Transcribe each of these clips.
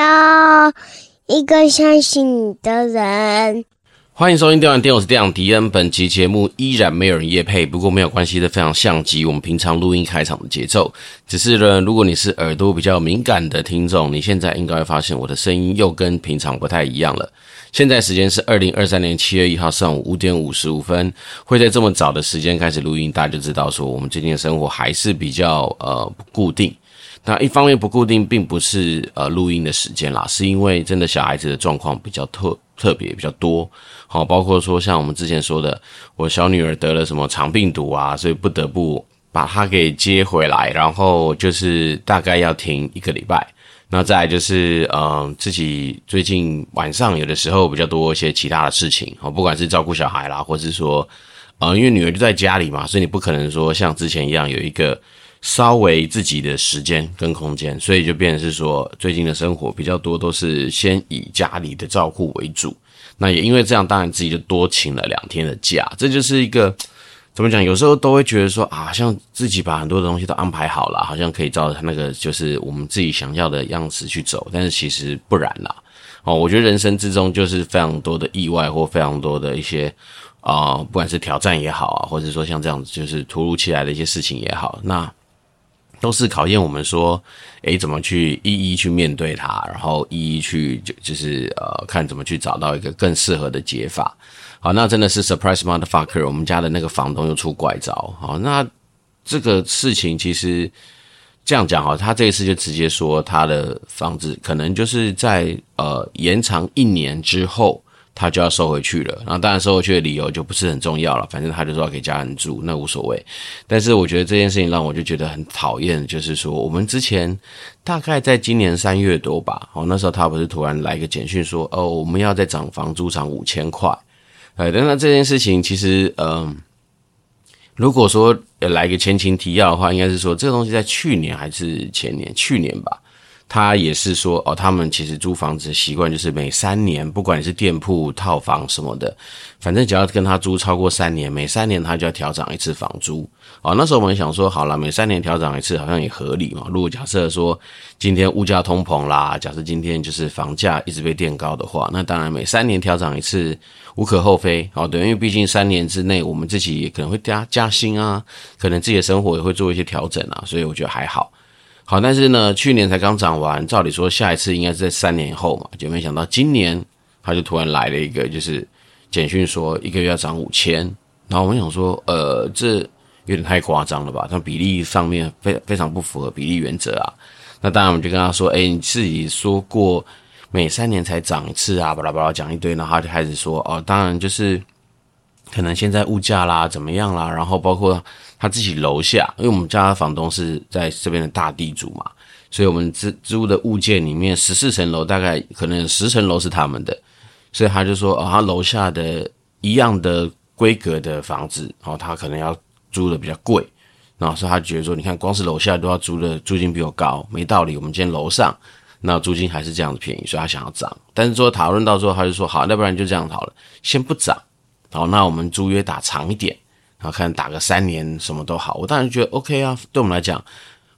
要一个相信你的人。欢迎收听《电玩店》，我是店长迪恩。本期节目依然没有人夜配，不过没有关系的，非常像极我们平常录音开场的节奏。只是呢，如果你是耳朵比较敏感的听众，你现在应该会发现我的声音又跟平常不太一样了。现在时间是二零二三年七月一号上午五点五十五分，会在这么早的时间开始录音，大家就知道说我们最近的生活还是比较呃不固定。那一方面不固定，并不是呃录音的时间啦，是因为真的小孩子的状况比较特特别比较多。好，包括说像我们之前说的，我小女儿得了什么肠病毒啊，所以不得不把她给接回来，然后就是大概要停一个礼拜。那再就是，嗯、自己最近晚上有的时候比较多一些其他的事情，好，不管是照顾小孩啦，或是说，呃，因为女儿就在家里嘛，所以你不可能说像之前一样有一个稍微自己的时间跟空间，所以就变成是说，最近的生活比较多都是先以家里的照顾为主。那也因为这样，当然自己就多请了两天的假，这就是一个 怎么讲？有时候都会觉得说啊，像自己把很多的东西都安排好了，好像可以照着那个就是我们自己想要的样子去走，但是其实不然啦。哦，我觉得人生之中就是非常多的意外，或非常多的一些啊、不管是挑战也好啊，或者说像这样子就是突如其来的一些事情也好，那。都是考验我们说，诶，怎么去一一去面对它，然后一一去就就是呃，看怎么去找到一个更适合的解法。好，那真的是 surprise motherfucker，我们家的那个房东又出怪招。好，那这个事情其实这样讲哈，他这一次就直接说他的房子可能就是在呃延长一年之后。他就要收回去了，然后当然收回去的理由就不是很重要了，反正他就说要给家人住，那无所谓。但是我觉得这件事情让我就觉得很讨厌，就是说我们之前大概在今年三月多吧，哦，那时候他不是突然来一个简讯说，哦，我们要再涨房租涨五千块，哎，但那这件事情其实，嗯，如果说来一个前情提要的话，应该是说这个东西在去年还是前年，去年吧。他也是说哦，他们其实租房子的习惯就是每三年，不管你是店铺、套房什么的，反正只要跟他租超过三年，每三年他就要调涨一次房租。哦，那时候我们想说，好了，每三年调涨一次好像也合理嘛。如果假设说今天物价通膨啦，假设今天就是房价一直被垫高的话，那当然每三年调涨一次无可厚非。哦，对，因为毕竟三年之内我们自己也可能会加加薪啊，可能自己的生活也会做一些调整啊，所以我觉得还好。好，但是呢，去年才刚涨完，照理说下一次应该是在三年后嘛，就没想到今年他就突然来了一个，就是简讯说一个月要涨五千，然后我们想说，呃，这有点太夸张了吧？它比例上面非非常不符合比例原则啊。那当然我们就跟他说，哎，你自己说过每三年才涨一次啊，巴拉巴拉讲一堆，然后他就开始说，哦，当然就是可能现在物价啦怎么样啦，然后包括。他自己楼下，因为我们家的房东是在这边的大地主嘛，所以我们租租的物件里面十四层楼大概可能十层楼是他们的，所以他就说哦，他楼下的一样的规格的房子，哦，他可能要租的比较贵，然后所以他觉得说，你看光是楼下都要租的租金比我高，没道理。我们今天楼上那租金还是这样子便宜，所以他想要涨。但是说讨论到之后，他就说好，那不然就这样好了，先不涨，好，那我们租约打长一点。然后看打个三年什么都好，我当然觉得 OK 啊。对我们来讲，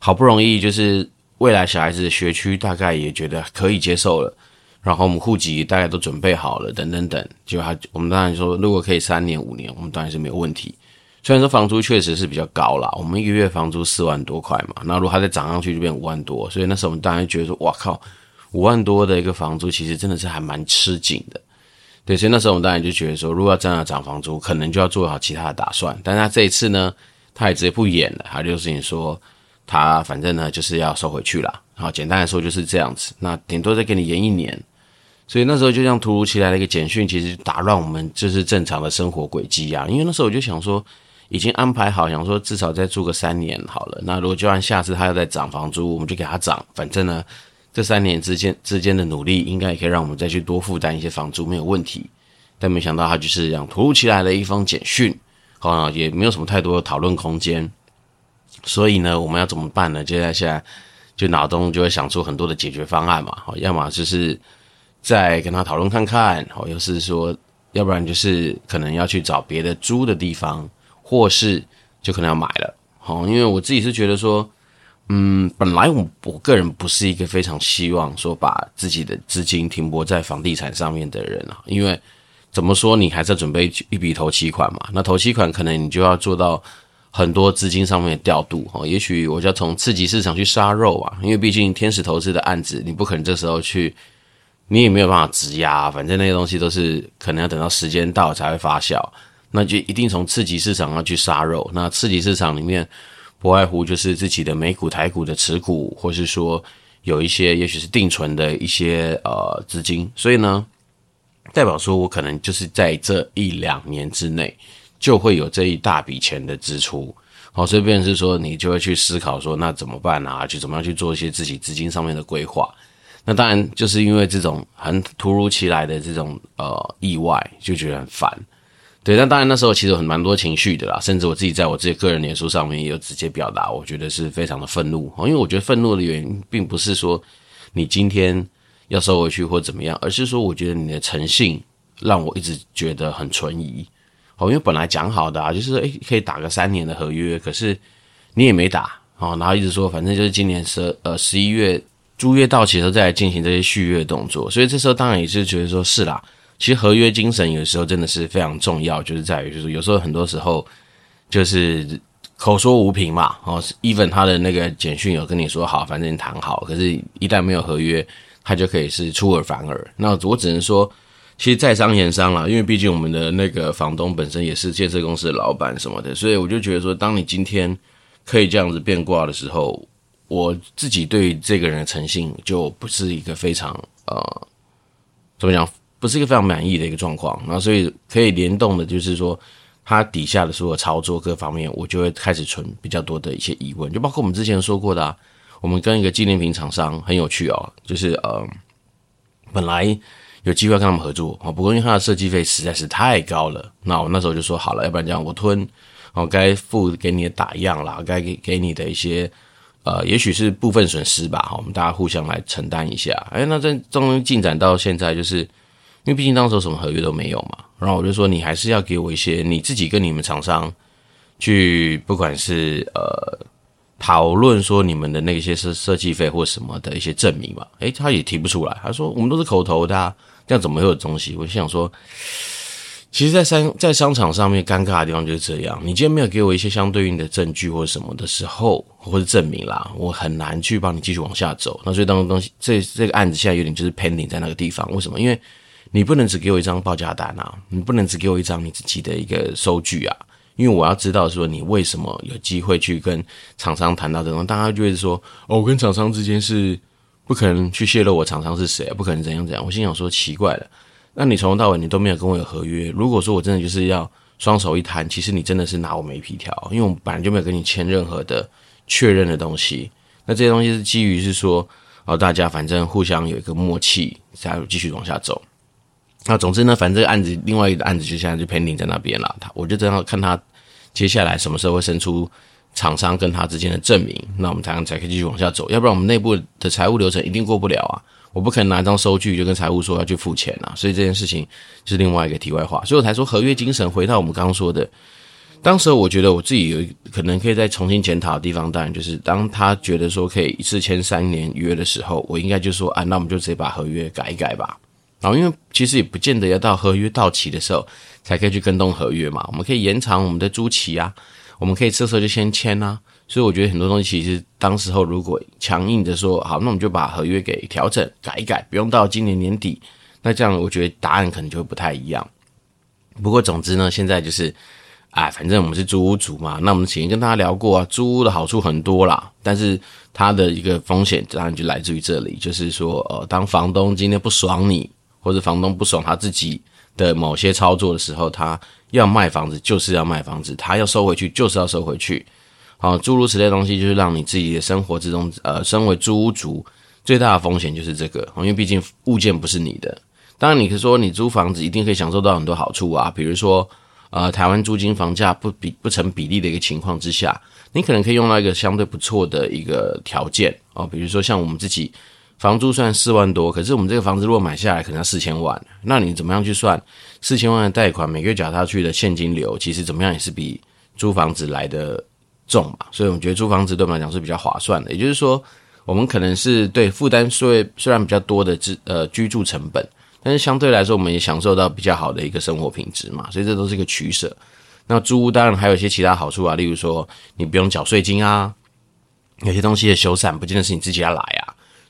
好不容易就是未来小孩子的学区大概也觉得可以接受了，然后我们户籍大概都准备好了，等等等。就他我们当然说，如果可以三年五年，我们当然是没有问题。虽然说房租确实是比较高啦，我们一个月房租四万多块嘛，那如果它再涨上去就变五万多，所以那时候我们当然觉得说，哇靠，五万多的一个房租其实真的是还蛮吃紧的。对，所以那时候我们当然就觉得说，如果要真的要涨房租，可能就要做好其他的打算。但是他这一次呢，他也直接不演了，他就是你说，他反正呢就是要收回去了。好，简单来说就是这样子。那顶多再给你延一年。所以那时候就像突如其来的一个简讯，其实打乱我们就是正常的生活轨迹啊。因为那时候我就想说，已经安排好，想说至少再住个三年好了。那如果就按下次他要再涨房租，我们就给他涨。反正呢。这三年之间之间的努力，应该也可以让我们再去多负担一些房租，没有问题。但没想到他就是这样突如其来的一封简讯，好，也没有什么太多的讨论空间。所以呢，我们要怎么办呢？接下来就脑中就会想出很多的解决方案嘛。好，要么就是再跟他讨论看看，好，又是说，要不然就是可能要去找别的租的地方，或是就可能要买了。好，因为我自己是觉得说。嗯，本来我我个人不是一个非常希望说把自己的资金停泊在房地产上面的人啊，因为怎么说，你还是要准备一笔头期款嘛。那头期款可能你就要做到很多资金上面的调度哦。也许我就要从次级市场去杀肉啊，因为毕竟天使投资的案子，你不可能这时候去，你也没有办法质押，反正那些东西都是可能要等到时间到才会发酵。那就一定从次级市场上去杀肉。那次级市场里面。不外乎就是自己的美股、台股的持股，或是说有一些，也许是定存的一些呃资金，所以呢，代表说我可能就是在这一两年之内就会有这一大笔钱的支出，好，所以变是说你就会去思考说那怎么办啊？去怎么样去做一些自己资金上面的规划？那当然就是因为这种很突如其来的这种呃意外，就觉得很烦。对，但当然那时候其实很蛮多情绪的啦，甚至我自己在我自己个人脸书上面也有直接表达，我觉得是非常的愤怒，因为我觉得愤怒的原因并不是说你今天要收回去或怎么样，而是说我觉得你的诚信让我一直觉得很存疑。好，因为本来讲好的啊，就是诶可以打个三年的合约，可是你也没打，哦，然后一直说反正就是今年十呃十一月租约到期的时候再来进行这些续约动作，所以这时候当然也是觉得说是啦。其实合约精神有时候真的是非常重要，就是在于，就是有时候很多时候就是口说无凭嘛，哦，even 他的那个简讯有跟你说好，反正你谈好，可是一旦没有合约，他就可以是出尔反尔。那我只能说，其实在商言商啦，因为毕竟我们的那个房东本身也是建设公司的老板什么的，所以我就觉得说，当你今天可以这样子变卦的时候，我自己对这个人的诚信就不是一个非常呃，怎么讲？不是一个非常满意的一个状况，然后所以可以联动的，就是说它底下的所有操作各方面，我就会开始存比较多的一些疑问，就包括我们之前说过的，啊，我们跟一个纪念品厂商很有趣哦，就是呃，本来有机会跟他们合作哦，不过因为他的设计费实在是太高了，那我那时候就说好了，要不然这样我吞哦，该付给你的打样啦，该给给你的一些呃，也许是部分损失吧，我们大家互相来承担一下。哎，那这终于进展到现在就是。因为毕竟当时什么合约都没有嘛，然后我就说你还是要给我一些你自己跟你们厂商去，不管是呃讨论说你们的那些设设计费或什么的一些证明嘛，诶，他也提不出来，他说我们都是口头的啊，这样怎么会有东西？我就想说，其实，在商在商场上面尴尬的地方就是这样，你今天没有给我一些相对应的证据或什么的时候，或者证明啦，我很难去帮你继续往下走。那所以当东西这这个案子现在有点就是 pending 在那个地方，为什么？因为你不能只给我一张报价单啊！你不能只给我一张你自己的一个收据啊！因为我要知道说你为什么有机会去跟厂商谈到这种，大家就会说哦，我跟厂商之间是不可能去泄露我厂商是谁，不可能怎样怎样。我心想说奇怪了，那你从头到尾你都没有跟我有合约。如果说我真的就是要双手一摊，其实你真的是拿我没皮条，因为我本来就没有跟你签任何的确认的东西。那这些东西是基于是说哦，大家反正互相有一个默契，才继续往下走。那总之呢，反正这个案子，另外一个案子就现在就 pending 在那边了。他我就这样看他接下来什么时候会伸出厂商跟他之间的证明，那我们才才可以继续往下走。要不然我们内部的财务流程一定过不了啊！我不可能拿一张收据就跟财务说要去付钱啊。所以这件事情是另外一个题外话。所以我才说合约精神。回到我们刚刚说的，当时我觉得我自己有可能可以再重新检讨的地方，当然就是当他觉得说可以一次签三年约的时候，我应该就说啊，那我们就直接把合约改一改吧。然后，因为其实也不见得要到合约到期的时候才可以去跟动合约嘛，我们可以延长我们的租期啊，我们可以这时候就先签啊。所以我觉得很多东西其实当时候如果强硬的说好，那我们就把合约给调整改一改，不用到今年年底，那这样我觉得答案可能就会不太一样。不过总之呢，现在就是，啊，反正我们是租屋族嘛，那我们前跟大家聊过啊，租屋的好处很多啦，但是它的一个风险当然就来自于这里，就是说，呃，当房东今天不爽你。或者房东不爽他自己的某些操作的时候，他要卖房子就是要卖房子，他要收回去就是要收回去。好，诸如此类东西，就是让你自己的生活之中，呃，身为租屋族最大的风险就是这个，因为毕竟物件不是你的。当然，你可以说你租房子一定可以享受到很多好处啊，比如说，呃，台湾租金房价不比不成比例的一个情况之下，你可能可以用到一个相对不错的一个条件哦，比如说像我们自己。房租算四万多，可是我们这个房子如果买下来可能要四千万，那你怎么样去算四千万的贷款，每个月缴下去的现金流，其实怎么样也是比租房子来的重嘛，所以我们觉得租房子对我们来讲是比较划算的。也就是说，我们可能是对负担虽虽然比较多的居呃居住成本，但是相对来说，我们也享受到比较好的一个生活品质嘛，所以这都是一个取舍。那租屋当然还有一些其他好处啊，例如说你不用缴税金啊，有些东西的修缮不见得是你自己要来啊。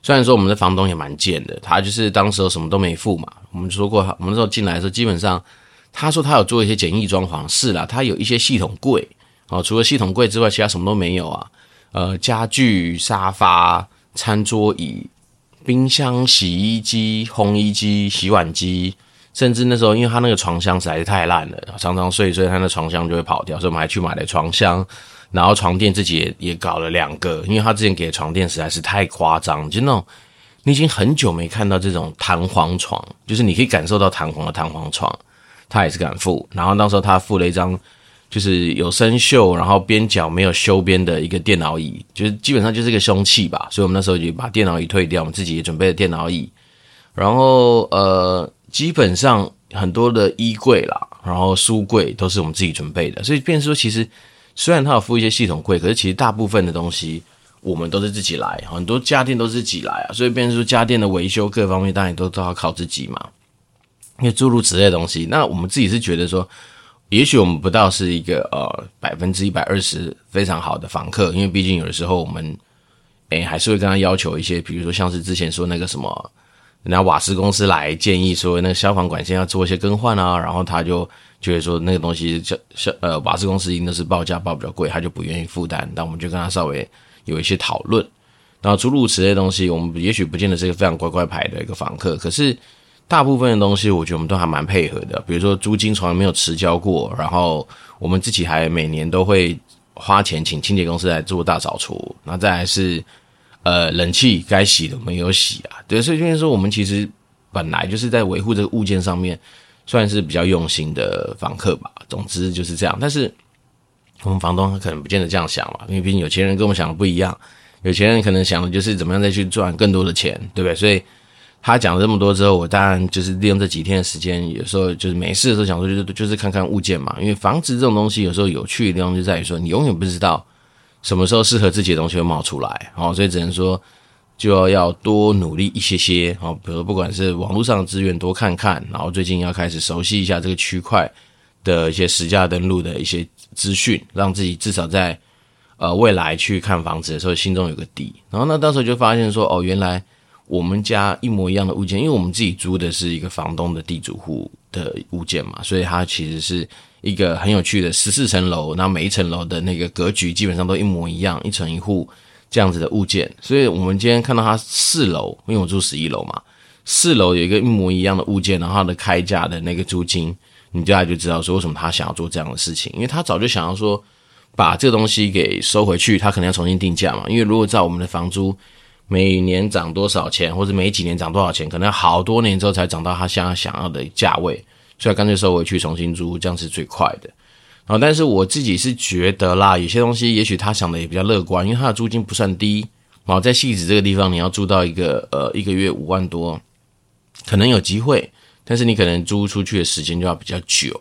虽然说我们的房东也蛮贱的，他就是当时什么都没付嘛。我们说过，我们那时候进来的时候，基本上他说他有做一些简易装潢，是啦，他有一些系统柜哦，除了系统柜之外，其他什么都没有啊。呃，家具、沙发、餐桌椅、冰箱、洗衣机、烘衣机、洗碗机。甚至那时候，因为他那个床箱实在是太烂了，常常睡一睡，他那床箱就会跑掉，所以我们还去买了床箱，然后床垫自己也也搞了两个，因为他之前给的床垫实在是太夸张，就那种你已经很久没看到这种弹簧床，就是你可以感受到弹簧的弹簧床，他也是敢付。然后那时候他付了一张，就是有生锈，然后边角没有修边的一个电脑椅，就是基本上就是个凶器吧。所以我们那时候就把电脑椅退掉，我们自己也准备了电脑椅，然后呃。基本上很多的衣柜啦，然后书柜都是我们自己准备的，所以变说，其实虽然他有付一些系统费，可是其实大部分的东西我们都是自己来，很多家电都是自己来啊，所以变成说家电的维修各方面当然都都要靠自己嘛，因为诸如此类的东西，那我们自己是觉得说，也许我们不到是一个呃百分之一百二十非常好的房客，因为毕竟有的时候我们诶还是会跟他要求一些，比如说像是之前说那个什么。人家瓦斯公司来建议说，那个消防管线要做一些更换啊，然后他就觉得说那个东西消消呃瓦斯公司一定都是报价报比较贵，他就不愿意负担。但我们就跟他稍微有一些讨论，然后诸如此类东西，我们也许不见得是一个非常乖乖牌的。一个房客，可是大部分的。东西，我觉得我们都还蛮配合的。比如说租金从来没有迟交过，然后我们自己还每年都会花钱请清洁公司来做大扫除，那再来是。呃，冷气该洗的没有洗啊，对，所以就是说，我们其实本来就是在维护这个物件上面，算是比较用心的房客吧。总之就是这样，但是我们房东可能不见得这样想嘛，因为毕竟有钱人跟我们想的不一样，有钱人可能想的就是怎么样再去赚更多的钱，对不对？所以他讲了这么多之后，我当然就是利用这几天的时间，有时候就是没事的时候想说，就是就是看看物件嘛，因为房子这种东西有时候有趣的地方就在于说，你永远不知道。什么时候适合自己的东西会冒出来，哦，所以只能说就要要多努力一些些，哦，比如不管是网络上的资源多看看，然后最近要开始熟悉一下这个区块的一些实价登录的一些资讯，让自己至少在呃未来去看房子的时候心中有个底。然后呢，到时候就发现说，哦，原来我们家一模一样的物件，因为我们自己租的是一个房东的地主户的物件嘛，所以它其实是。一个很有趣的十四层楼，然后每一层楼的那个格局基本上都一模一样，一层一户这样子的物件。所以我们今天看到它四楼，因为我住十一楼嘛，四楼有一个一模一样的物件，然后它的开价的那个租金，你大概就知道说为什么他想要做这样的事情，因为他早就想要说把这个东西给收回去，他可能要重新定价嘛。因为如果照我们的房租每年涨多少钱，或者每几年涨多少钱，可能好多年之后才涨到他现在想要的价位。所以干脆收回去重新租，这样是最快的。啊，但是我自己是觉得啦，有些东西也许他想的也比较乐观，因为他的租金不算低。然后在戏子这个地方，你要租到一个呃一个月五万多，可能有机会，但是你可能租出去的时间就要比较久。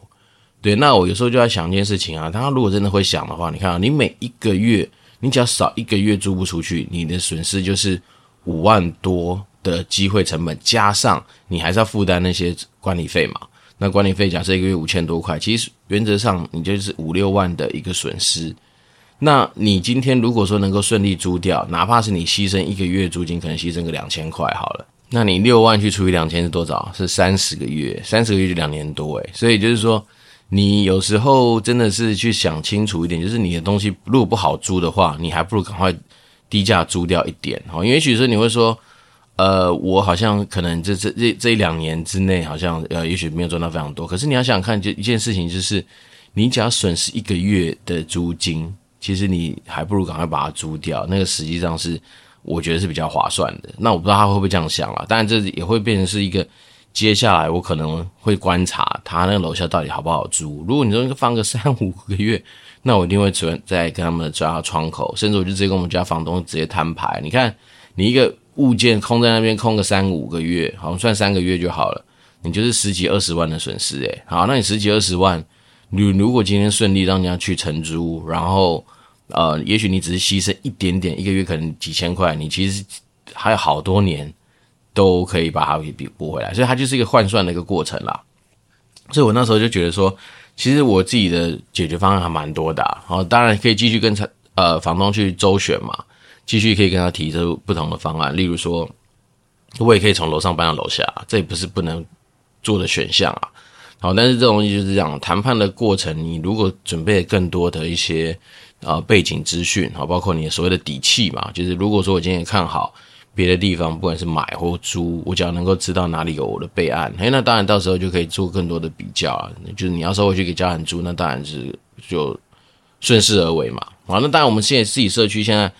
对，那我有时候就在想一件事情啊，他如果真的会想的话，你看啊，你每一个月你只要少一个月租不出去，你的损失就是五万多的机会成本，加上你还是要负担那些管理费嘛。那管理费假设一个月五千多块，其实原则上你就是五六万的一个损失。那你今天如果说能够顺利租掉，哪怕是你牺牲一个月租金，可能牺牲个两千块好了，那你六万去除以两千是多少？是三十个月，三十个月就两年多诶。所以就是说，你有时候真的是去想清楚一点，就是你的东西如果不好租的话，你还不如赶快低价租掉一点哦。因为也许说你会说。呃，我好像可能这这这这一两年之内，好像呃，也许没有赚到非常多。可是你要想想看，就一件事情，就是你只要损失一个月的租金，其实你还不如赶快把它租掉。那个实际上是我觉得是比较划算的。那我不知道他会不会这样想啦，当然这也会变成是一个接下来我可能会观察他那个楼下到底好不好租。如果你说放个三五个月，那我一定会存在跟他们抓窗口，甚至我就直接跟我们家房东直接摊牌。你看，你一个。物件空在那边空个三五个月，好像算三个月就好了，你就是十几二十万的损失诶。好，那你十几二十万，你如果今天顺利让人家去承租，然后呃，也许你只是牺牲一点点，一个月可能几千块，你其实还有好多年都可以把它给补回来，所以它就是一个换算的一个过程啦。所以我那时候就觉得说，其实我自己的解决方案还蛮多的，好，当然可以继续跟呃房东去周旋嘛，继续可以跟他提出不同的方案，例如说，我也可以从楼上搬到楼下，这也不是不能做的选项啊。好，但是这东西就是这样，谈判的过程，你如果准备更多的一些呃背景资讯，好，包括你所谓的底气嘛，就是如果说我今天看好别的地方，不管是买或租，我只要能够知道哪里有我的备案，诶，那当然到时候就可以做更多的比较啊。就是你要收回去给家人租，那当然是就顺势而为嘛。好，那当然我们现在自己社区现在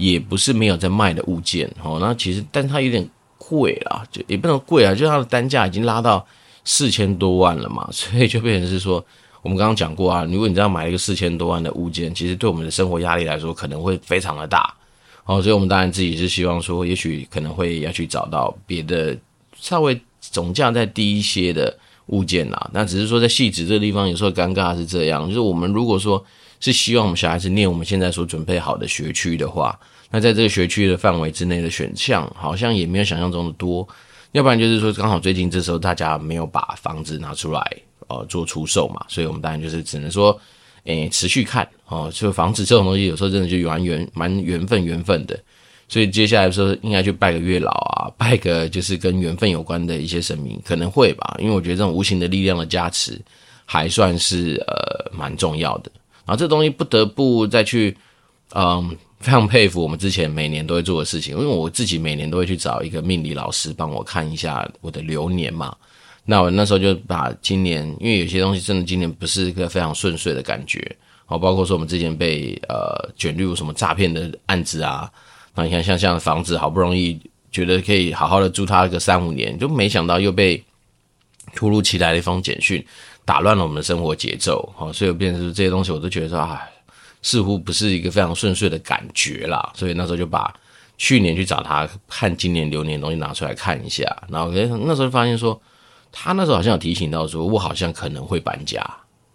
也不是没有在卖的物件，哦，那其实但它有点贵啦，就也不能贵啊，就它的单价已经拉到。四千多万了嘛，所以就变成是说，我们刚刚讲过啊，如果你这样买一个四千多万的物件，其实对我们的生活压力来说，可能会非常的大。哦，所以我们当然自己是希望说，也许可能会要去找到别的稍微总价再低一些的物件啦。那只是说在汐止这个地方，有时候尴尬是这样，就是我们如果说是希望我们小孩子念我们现在所准备好的学区的话，那在这个学区的范围之内的选项，好像也没有想象中的多。要不然就是说，刚好最近这时候大家没有把房子拿出来，呃，做出售嘛，所以我们当然就是只能说，诶、持续看哦。就房子这种东西，有时候真的就蛮缘蛮缘分缘分的，所以接下来的时候应该去拜个月老啊，拜个就是跟缘分有关的一些神明，可能会吧，因为我觉得这种无形的力量的加持还算是呃蛮重要的。啊这东西不得不再去，嗯。非常佩服我们之前每年都会做的事情，因为我自己每年都会去找一个命理老师帮我看一下我的流年嘛。那我那时候就把今年，因为有些东西真的今年不是一个非常顺遂的感觉，哦，包括说我们之前被呃卷入什么诈骗的案子啊，那你看像像房子好不容易觉得可以好好的住它个三五年，就没想到又被突如其来的一封简讯打乱了我们的生活节奏，哦，所以变成这些东西我都觉得说啊。似乎不是一个非常顺遂的感觉啦，所以那时候就把去年去找他看今年流年的东西拿出来看一下，然后那时候发现说，他那时候好像有提醒到说，我好像可能会搬家，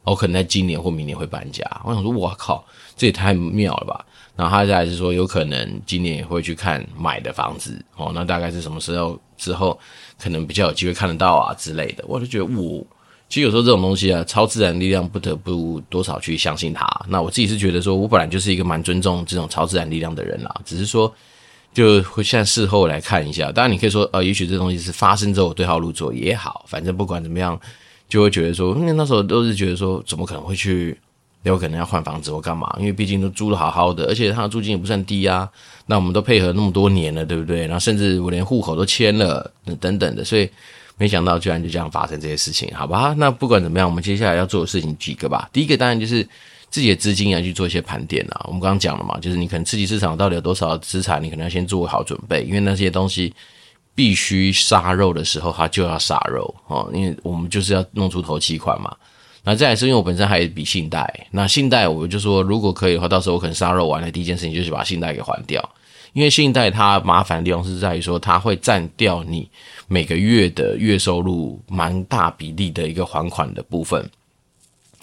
我可能在今年或明年会搬家。我想说，我靠，这也太妙了吧！然后他再来是说，有可能今年也会去看买的房子哦，那大概是什么时候之后，可能比较有机会看得到啊之类的，我就觉得我。其实有时候这种东西啊，超自然力量不得不多少去相信它。那我自己是觉得说，我本来就是一个蛮尊重这种超自然力量的人啦。只是说，就会现在事后来看一下。当然，你可以说，呃，也许这东西是发生之后对号入座也好。反正不管怎么样，就会觉得说，那时候都是觉得说，怎么可能会去？有可能要换房子或干嘛？因为毕竟都租得好好的，而且他的租金也不算低啊。那我们都配合那么多年了，对不对？然后甚至我连户口都迁了，等等的，所以。没想到居然就这样发生这些事情，好吧？那不管怎么样，我们接下来要做的事情几个吧。第一个当然就是自己的资金要去做一些盘点啊。我们刚刚讲了嘛，就是你可能刺激市场到底有多少资产，你可能要先做好准备，因为那些东西必须杀肉的时候，它就要杀肉哦。因为我们就是要弄出头期款嘛。那再来是因为我本身还有一笔信贷，那信贷我就说如果可以的话，到时候我可能杀肉完了，第一件事情就是把信贷给还掉。因为信贷它麻烦的地方是在于说，它会占掉你每个月的月收入蛮大比例的一个还款的部分。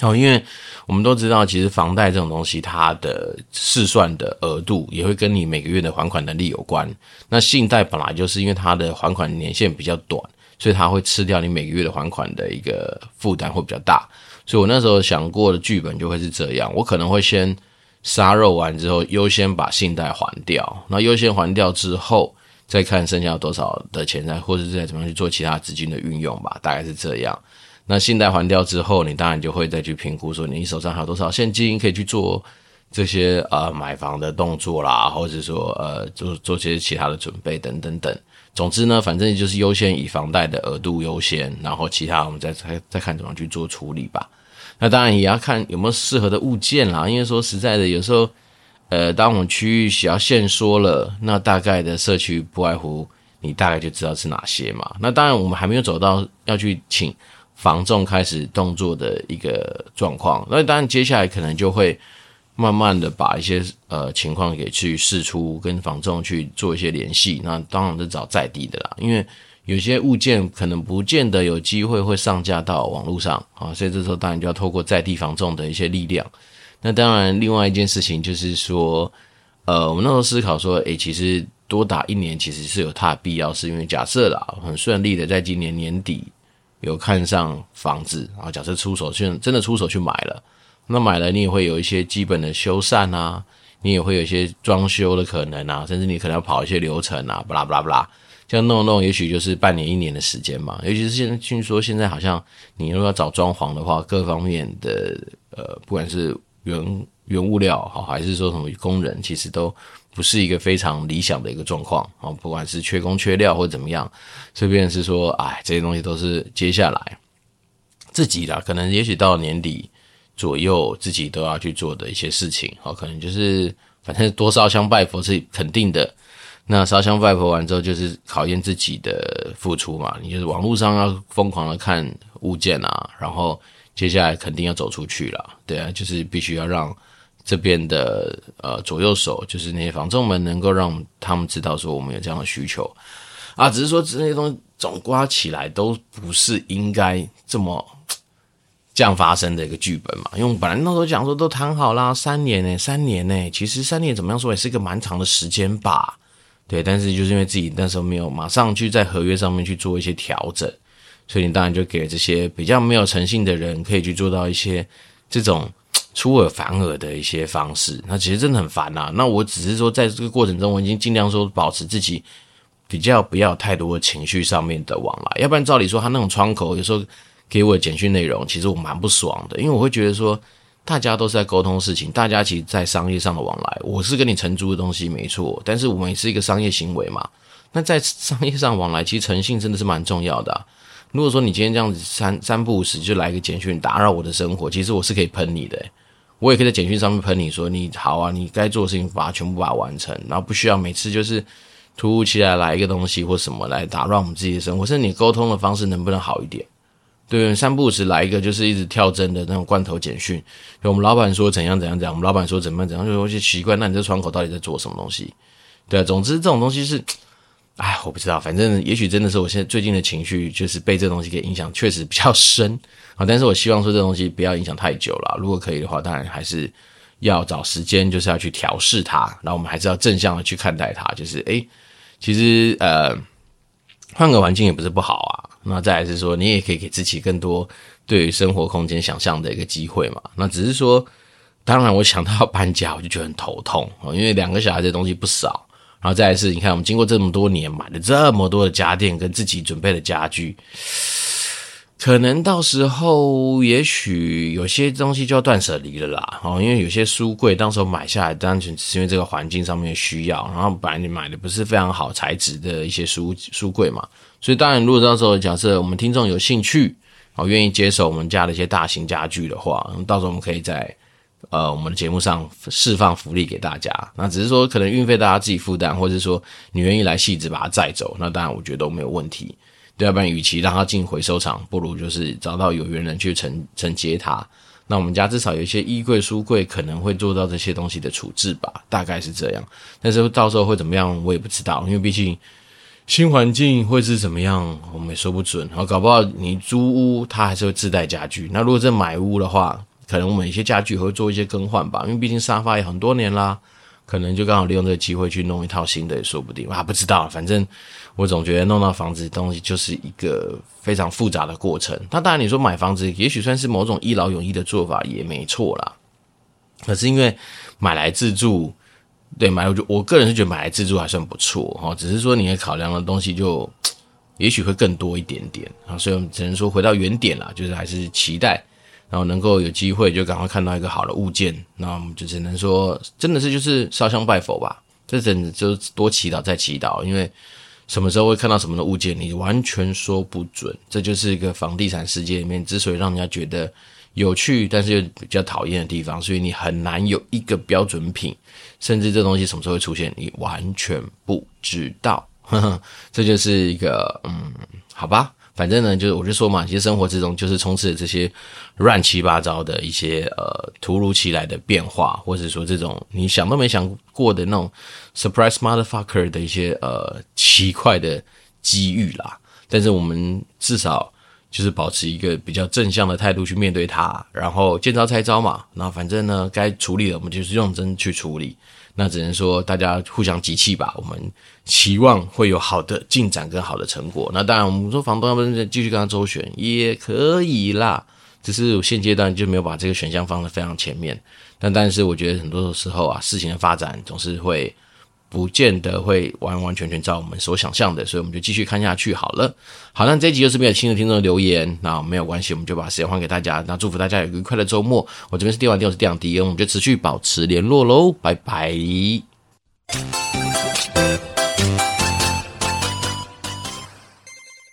哦，因为我们都知道，其实房贷这种东西，它的试算的额度也会跟你每个月的还款能力有关。那信贷本来就是因为它的还款年限比较短，所以它会吃掉你每个月的还款的一个负担会比较大。所以我那时候想过的剧本就会是这样，我可能会先。杀肉完之后，优先把信贷还掉。那优先还掉之后，再看剩下多少的钱，再或者是再怎么样去做其他资金的运用吧，大概是这样。那信贷还掉之后，你当然就会再去评估说，你手上还有多少现金可以去做这些呃买房的动作啦，或者说呃做做些其他的准备等等等。总之呢，反正就是优先以房贷的额度优先，然后其他我们再再再看怎么去做处理吧。那当然也要看有没有适合的物件啦，因为说实在的，有时候，呃，当我们区域想要限缩了，那大概的社区不外乎你大概就知道是哪些嘛。那当然我们还没有走到要去请房仲开始动作的一个状况，那当然接下来可能就会慢慢的把一些呃情况给去试出，跟房仲去做一些联系。那当然是找在地的啦，因为。有些物件可能不见得有机会会上架到网络上啊，所以这时候当然就要透过在地房仲的一些力量，那当然，另外一件事情就是说，呃，我们那时候思考说，诶，其实多打一年其实是有它的必要，是因为假设啦，很顺利的在今年年底有看上房子，然后假设出手去真的出手去买了，那买了你也会有一些基本的修缮啊，你也会有一些装修的可能啊，甚至你可能要跑一些流程啊，巴拉巴拉巴拉。这样弄弄，也许就是半年一年的时间嘛。尤其是现在听说，现在好像你如果要找装潢的话，各方面的呃，不管是原原物料好，还是说什么工人，其实都不是一个非常理想的一个状况啊。不管是缺工缺料或者怎么样，这边是说，哎，这些东西都是接下来自己的，可能也许到年底左右，自己都要去做的一些事情。好，可能就是反正多烧香拜佛是肯定的。那烧香拜佛完之后，就是考验自己的付出嘛。你就是网络上要疯狂的看物件啊，然后接下来肯定要走出去了，对啊，就是必须要让这边的呃左右手，就是那些房仲们，能够让他们知道说我们有这样的需求啊。只是说这些东西总刮起来都不是应该这么 这样发生的一个剧本嘛。因为本来那时候讲说都谈好啦，三年呢，三年呢，其实三年怎么样说也是一个蛮长的时间吧。对，但是就是因为自己那时候没有马上去在合约上面去做一些调整，所以你当然就给这些比较没有诚信的人可以去做到一些这种出尔反尔的一些方式。那其实真的很烦、啊。那我只是说，在这个过程中，我已经尽量说保持自己比较不要太多的情绪上面的往来，要不然照理说他那种窗口有时候给我的简讯内容，其实我蛮不爽的，因为我会觉得说。大家都是在沟通事情，大家其实，在商业上的往来，我是跟你承租的东西没错，但是我们也是一个商业行为嘛。那在商业上往来，其实诚信真的是蛮重要的。如果说你今天这样子三三不五时就来一个简讯打扰我的生活，其实我是可以喷你的，我也可以在简讯上面喷你说你好啊，你该做的事情把它全部把它完成，然后不需要每次就是突如其来来一个东西或什么来打扰我们自己的生活，甚至你沟通的方式能不能好一点？对，三不五时来一个就是一直跳针的那种罐头简讯。我们老板说怎样怎样怎样，我们老板说怎么样怎样，就有些奇怪。那你这窗口到底在做什么东西？对啊，总之这种东西是，哎，我不知道。反正也许真的是我现在最近的情绪就是被这东西给影响，确实比较深 啊。但是我希望说这东西不要影响太久了。如果可以的话，当然还是要找时间，就是要去调试它。然后我们还是要正向的去看待它。就是诶，其实呃，换个环境也不是不好啊。那再来是说，你也可以给自己更多对于生活空间想象的一个机会嘛。那只是说，当然我想到要搬家，我就觉得很头痛啊，因为两个小孩的东西不少。然后再来是，你看我们经过这么多年买了这么多的家电跟自己准备的家具。可能到时候，也许有些东西就要断舍离了啦。哦，因为有些书柜，当时候买下来，单纯是因为这个环境上面需要。然后本来你买的不是非常好材质的一些书书柜嘛，所以当然，如果到时候假设我们听众有兴趣，哦，愿意接手我们家的一些大型家具的话，到时候我们可以在呃我们的节目上释放福利给大家。那只是说，可能运费大家自己负担，或者是说你愿意来细致把它载走，那当然我觉得都没有问题。对要不然，与其让它进回收厂，不如就是找到有缘人去承承接它。那我们家至少有一些衣柜、书柜，可能会做到这些东西的处置吧，大概是这样。但是到时候会怎么样，我也不知道，因为毕竟新环境会是怎么样，我们也说不准。好，搞不好你租屋，它还是会自带家具。那如果真买屋的话，可能我们一些家具会做一些更换吧，因为毕竟沙发也很多年啦。可能就刚好利用这个机会去弄一套新的也说不定，啊，不知道，反正我总觉得弄到房子的东西就是一个非常复杂的过程。那当然你说买房子也许算是某种一劳永逸的做法也没错啦，可是因为买来自住，对，买我就我个人是觉得买来自住还算不错哈，只是说你要考量的东西就也许会更多一点点啊，所以我们只能说回到原点啦，就是还是期待。然后能够有机会就赶快看到一个好的物件，那我们就只能说，真的是就是烧香拜佛吧。这真的就多祈祷再祈祷，因为什么时候会看到什么的物件，你完全说不准。这就是一个房地产世界里面之所以让人家觉得有趣，但是又比较讨厌的地方。所以你很难有一个标准品，甚至这东西什么时候会出现，你完全不知道。呵呵，这就是一个嗯，好吧。反正呢，就是我就说嘛，其实生活之中就是充斥着这些乱七八糟的一些呃突如其来的变化，或者说这种你想都没想过的那种 surprise motherfucker 的一些呃奇怪的机遇啦。但是我们至少就是保持一个比较正向的态度去面对它，然后见招拆招嘛。那反正呢，该处理的我们就是认真去处理。那只能说大家互相集气吧。我们期望会有好的进展跟好的成果。那当然，我们说房东要不继续跟他周旋也可以啦，只是现阶段就没有把这个选项放在非常前面。但但是我觉得很多的时候啊，事情的发展总是会。不见得会完完全全照我们所想象的，所以我们就继续看下去好了。好，那这集就是没有新的听众留言，那没有关系，我们就把时间还给大家。那祝福大家有个愉快的周末。我这边是电玩店，我是电玩迪恩，我们就持续保持联络喽，拜拜。